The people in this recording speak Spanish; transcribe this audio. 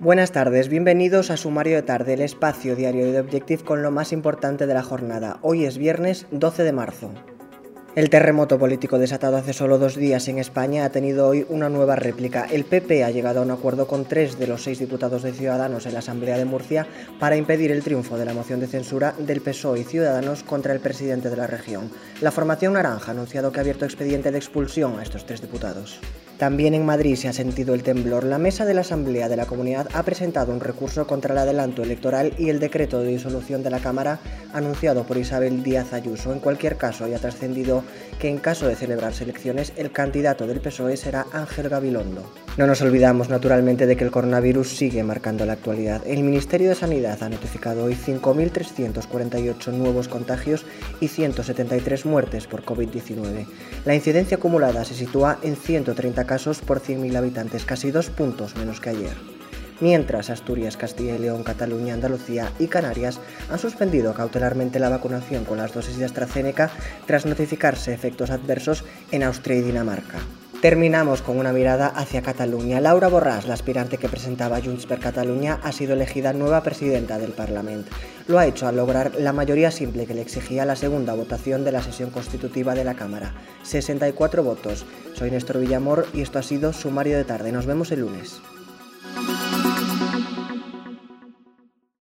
Buenas tardes, bienvenidos a Sumario de Tarde, el espacio diario de Objective con lo más importante de la jornada. Hoy es viernes 12 de marzo. El terremoto político desatado hace solo dos días en España ha tenido hoy una nueva réplica. El PP ha llegado a un acuerdo con tres de los seis diputados de Ciudadanos en la Asamblea de Murcia para impedir el triunfo de la moción de censura del PSOE y Ciudadanos contra el presidente de la región. La formación naranja ha anunciado que ha abierto expediente de expulsión a estos tres diputados. También en Madrid se ha sentido el temblor. La mesa de la Asamblea de la Comunidad ha presentado un recurso contra el adelanto electoral y el decreto de disolución de la Cámara anunciado por Isabel Díaz Ayuso. En cualquier caso, ha trascendido que en caso de celebrarse elecciones, el candidato del PSOE será Ángel Gabilondo. No nos olvidamos, naturalmente, de que el coronavirus sigue marcando la actualidad. El Ministerio de Sanidad ha notificado hoy 5.348 nuevos contagios y 173 muertes por COVID-19. La incidencia acumulada se sitúa en 130 casos por 100.000 habitantes, casi dos puntos menos que ayer. Mientras Asturias, Castilla y León, Cataluña, Andalucía y Canarias han suspendido cautelarmente la vacunación con las dosis de AstraZeneca tras notificarse efectos adversos en Austria y Dinamarca. Terminamos con una mirada hacia Cataluña. Laura Borràs, la aspirante que presentaba Junts per Catalunya, ha sido elegida nueva presidenta del Parlamento. Lo ha hecho al lograr la mayoría simple que le exigía la segunda votación de la sesión constitutiva de la Cámara. 64 votos. Soy Néstor Villamor y esto ha sido Sumario de Tarde. Nos vemos el lunes.